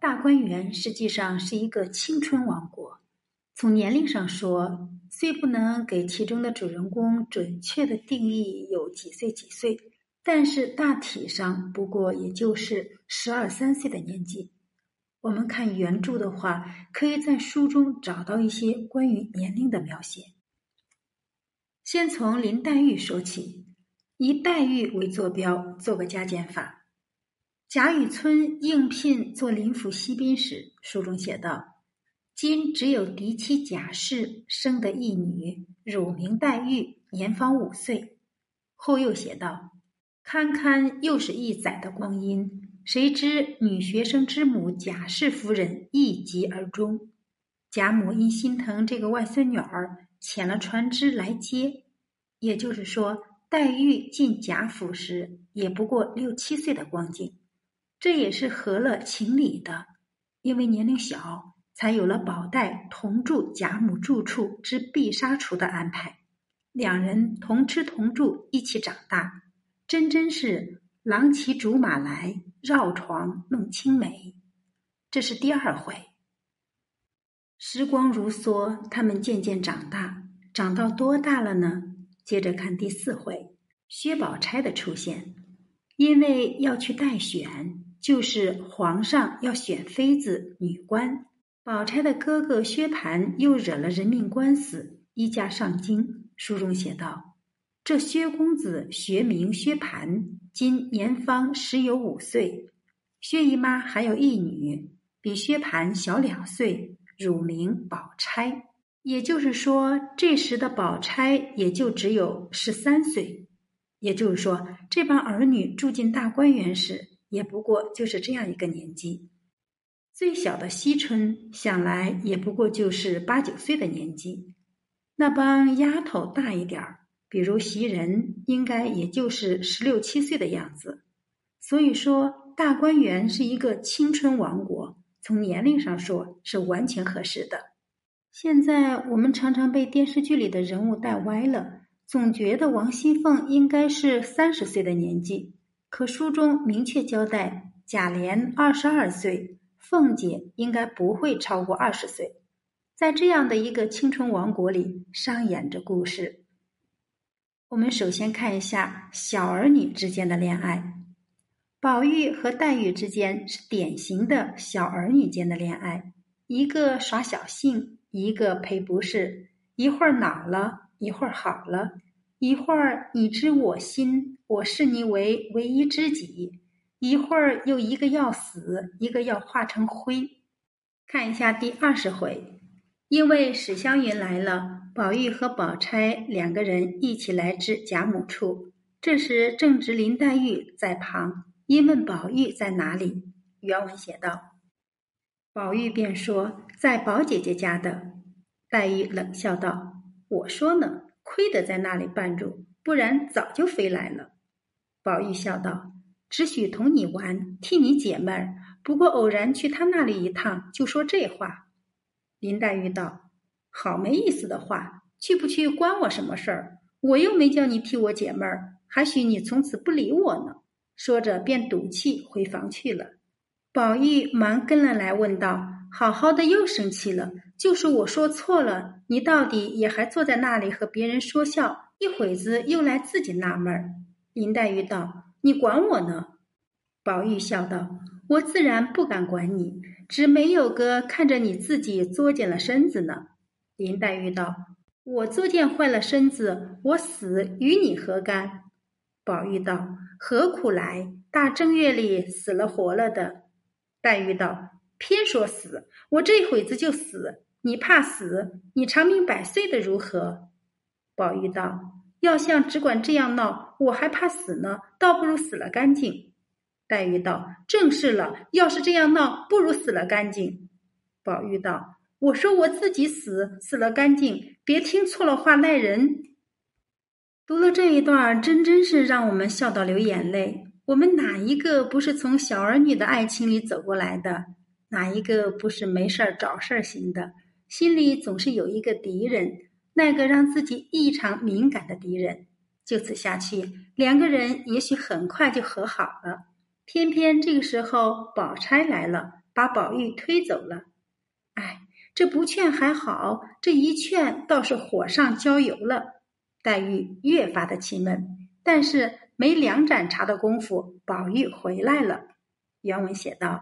大观园实际上是一个青春王国。从年龄上说，虽不能给其中的主人公准确的定义有几岁几岁，但是大体上不过也就是十二三岁的年纪。我们看原著的话，可以在书中找到一些关于年龄的描写。先从林黛玉说起，以黛玉为坐标，做个加减法。贾雨村应聘做林府西宾时，书中写道。今只有嫡妻贾氏生的一女，乳名黛玉，年方五岁。后又写道：“堪堪又是一载的光阴，谁知女学生之母贾氏夫人一疾而终。贾母因心疼这个外孙女儿，遣了船只来接。也就是说，黛玉进贾府时也不过六七岁的光景，这也是合了情理的，因为年龄小。”才有了宝黛同住贾母住处之碧纱橱的安排，两人同吃同住，一起长大，真真是郎骑竹马来，绕床弄青梅。这是第二回。时光如梭，他们渐渐长大，长到多大了呢？接着看第四回，薛宝钗的出现，因为要去待选，就是皇上要选妃子、女官。宝钗的哥哥薛蟠又惹了人命官司，一家上京。书中写道：“这薛公子学名薛蟠，今年方十有五岁。薛姨妈还有一女，比薛蟠小两岁，乳名宝钗。也就是说，这时的宝钗也就只有十三岁。也就是说，这帮儿女住进大观园时，也不过就是这样一个年纪。”最小的惜春，想来也不过就是八九岁的年纪；那帮丫头大一点儿，比如袭人，应该也就是十六七岁的样子。所以说，大观园是一个青春王国，从年龄上说是完全合适的。现在我们常常被电视剧里的人物带歪了，总觉得王熙凤应该是三十岁的年纪，可书中明确交代，贾琏二十二岁。凤姐应该不会超过二十岁，在这样的一个青春王国里上演着故事。我们首先看一下小儿女之间的恋爱，宝玉和黛玉之间是典型的小儿女间的恋爱，一个耍小性，一个赔不是，一会儿恼了，一会儿好了，一会儿你知我心，我视你为唯一知己。一会儿又一个要死，一个要化成灰。看一下第二十回，因为史湘云来了，宝玉和宝钗两个人一起来至贾母处。这时正值林黛玉在旁，因问宝玉在哪里。原文写道：“宝玉便说在宝姐姐家的。”黛玉冷笑道：“我说呢，亏得在那里绊住，不然早就飞来了。”宝玉笑道。只许同你玩，替你解闷儿。不过偶然去他那里一趟，就说这话。林黛玉道：“好没意思的话，去不去关我什么事儿？我又没叫你替我解闷儿，还许你从此不理我呢。”说着便赌气回房去了。宝玉忙跟了来，问道：“好好的又生气了？就是我说错了，你到底也还坐在那里和别人说笑？一会子又来自己纳闷儿。”林黛玉道。你管我呢？宝玉笑道：“我自然不敢管你，只没有个看着你自己作践了身子呢。”林黛玉道：“我作践坏了身子，我死与你何干？”宝玉道：“何苦来？大正月里死了活了的。”黛玉道：“偏说死，我这会子就死。你怕死？你长命百岁的如何？”宝玉道。要像只管这样闹，我还怕死呢，倒不如死了干净。黛玉道：“正是了，要是这样闹，不如死了干净。”宝玉道：“我说我自己死，死了干净，别听错了话赖人。”读了这一段，真真是让我们笑到流眼泪。我们哪一个不是从小儿女的爱情里走过来的？哪一个不是没事儿找事儿型的？心里总是有一个敌人。那个让自己异常敏感的敌人，就此下去，两个人也许很快就和好了。偏偏这个时候宝钗来了，把宝玉推走了。哎，这不劝还好，这一劝倒是火上浇油了。黛玉越发的气闷，但是没两盏茶的功夫，宝玉回来了。原文写道：“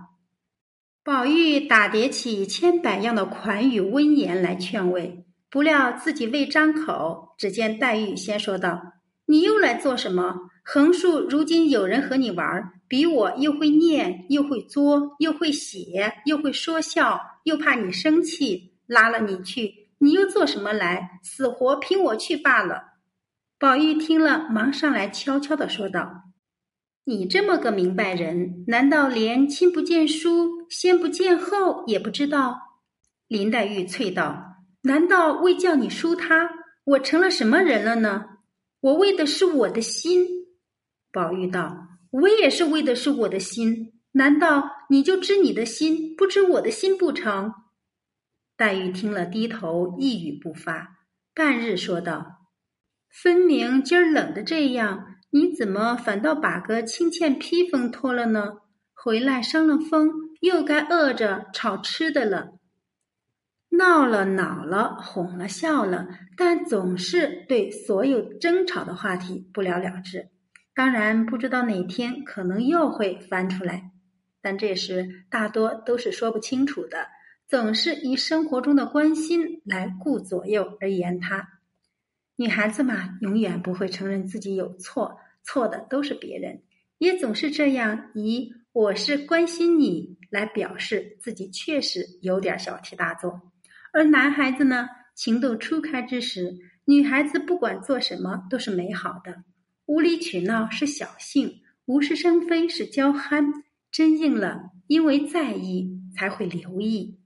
宝玉打叠起千百样的款语温言来劝慰，不料自己未张口，只见黛玉先说道：‘你又来做什么？横竖如今有人和你玩，比我又会念，又会作，又会写，又会说笑，又怕你生气，拉了你去。’”你又做什么来？死活拼我去罢了。宝玉听了，忙上来悄悄的说道：“你这么个明白人，难道连亲不见书，先不见后也不知道？”林黛玉啐道：“难道为叫你输他，我成了什么人了呢？我为的是我的心。”宝玉道：“我也是为的是我的心，难道你就知你的心，不知我的心不成？”黛玉听了，低头一语不发。半日说道：“分明今儿冷的这样，你怎么反倒把个青欠披风脱了呢？回来伤了风，又该饿着炒吃的了。闹了恼了，哄了笑了，但总是对所有争吵的话题不了了之。当然，不知道哪天可能又会翻出来，但这时大多都是说不清楚的。”总是以生活中的关心来顾左右而言他，女孩子嘛，永远不会承认自己有错，错的都是别人，也总是这样以“我是关心你”来表示自己确实有点小题大做。而男孩子呢，情窦初开之时，女孩子不管做什么都是美好的，无理取闹是小性，无事生非是娇憨，真应了，因为在意才会留意。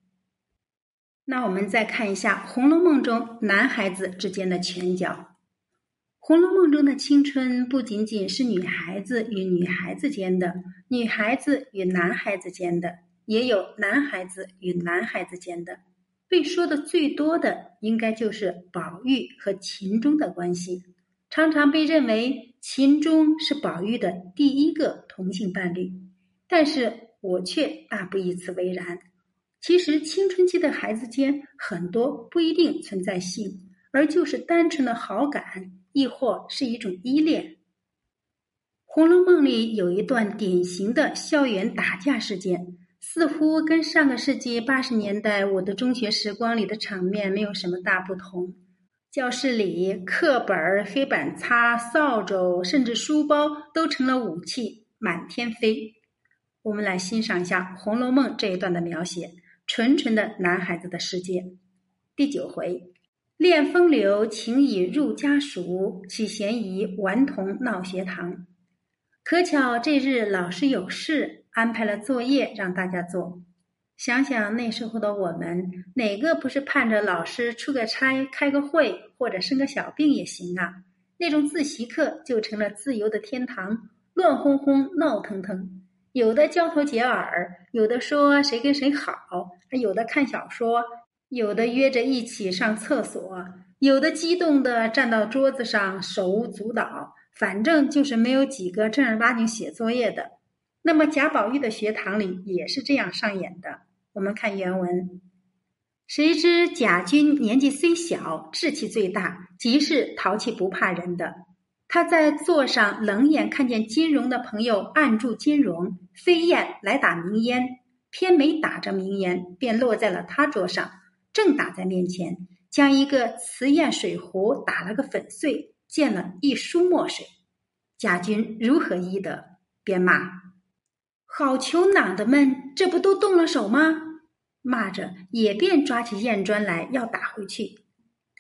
那我们再看一下《红楼梦》中男孩子之间的拳脚。《红楼梦》中的青春不仅仅是女孩子与女孩子间的，女孩子与男孩子间的，也有男孩子与男孩子间的。被说的最多的，应该就是宝玉和秦钟的关系，常常被认为秦钟是宝玉的第一个同性伴侣。但是我却大不以此为然。其实，青春期的孩子间很多不一定存在性，而就是单纯的好感，亦或是一种依恋。《红楼梦》里有一段典型的校园打架事件，似乎跟上个世纪八十年代我的中学时光里的场面没有什么大不同。教室里，课本、黑板擦、扫帚，甚至书包都成了武器，满天飞。我们来欣赏一下《红楼梦》这一段的描写。纯纯的男孩子的世界。第九回，恋风流情已入家塾，起嫌疑顽童闹学堂。可巧这日老师有事，安排了作业让大家做。想想那时候的我们，哪个不是盼着老师出个差、开个会，或者生个小病也行啊？那种自习课就成了自由的天堂，乱哄哄、闹腾腾。有的交头接耳，有的说谁跟谁好，有的看小说，有的约着一起上厕所，有的激动的站到桌子上手舞足蹈，反正就是没有几个正儿八经写作业的。那么贾宝玉的学堂里也是这样上演的。我们看原文：谁知贾君年纪虽小，志气最大，极是淘气不怕人的。他在座上冷眼看见金荣的朋友按住金荣，飞燕来打明烟，偏没打着明烟，便落在了他桌上，正打在面前，将一个瓷砚水壶打了个粉碎，溅了一书墨水。贾军如何医得？便骂：“好球囊的闷，这不都动了手吗？”骂着也便抓起砚砖来要打回去。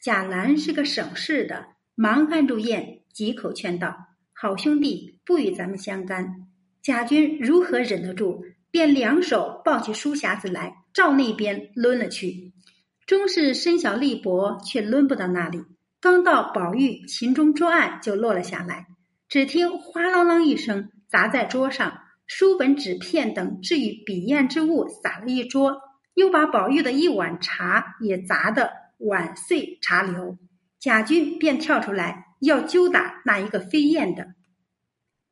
贾兰是个省事的，忙按住砚。几口劝道：“好兄弟，不与咱们相干。”贾军如何忍得住？便两手抱起书匣子来，照那边抡了去。终是身小力薄，却抡不到那里。刚到宝玉、秦钟桌案，就落了下来。只听哗啷啷一声，砸在桌上，书本、纸片等置于笔砚之物洒了一桌，又把宝玉的一碗茶也砸得碗碎茶流。贾军便跳出来。要揪打那一个飞燕的，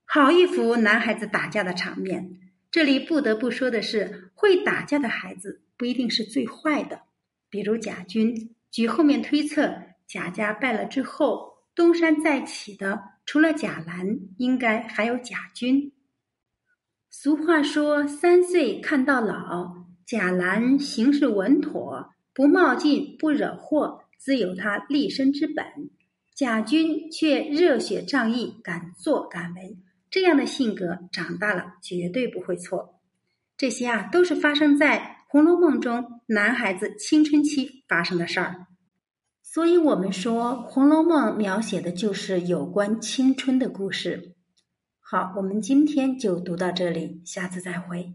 好一幅男孩子打架的场面。这里不得不说的是，会打架的孩子不一定是最坏的。比如贾军，据后面推测，贾家败了之后，东山再起的除了贾兰，应该还有贾军。俗话说：“三岁看到老。”贾兰行事稳妥，不冒进，不惹祸，自有他立身之本。贾军却热血仗义，敢作敢为，这样的性格长大了绝对不会错。这些啊，都是发生在《红楼梦》中男孩子青春期发生的事儿。所以，我们说《红楼梦》描写的就是有关青春的故事。好，我们今天就读到这里，下次再会。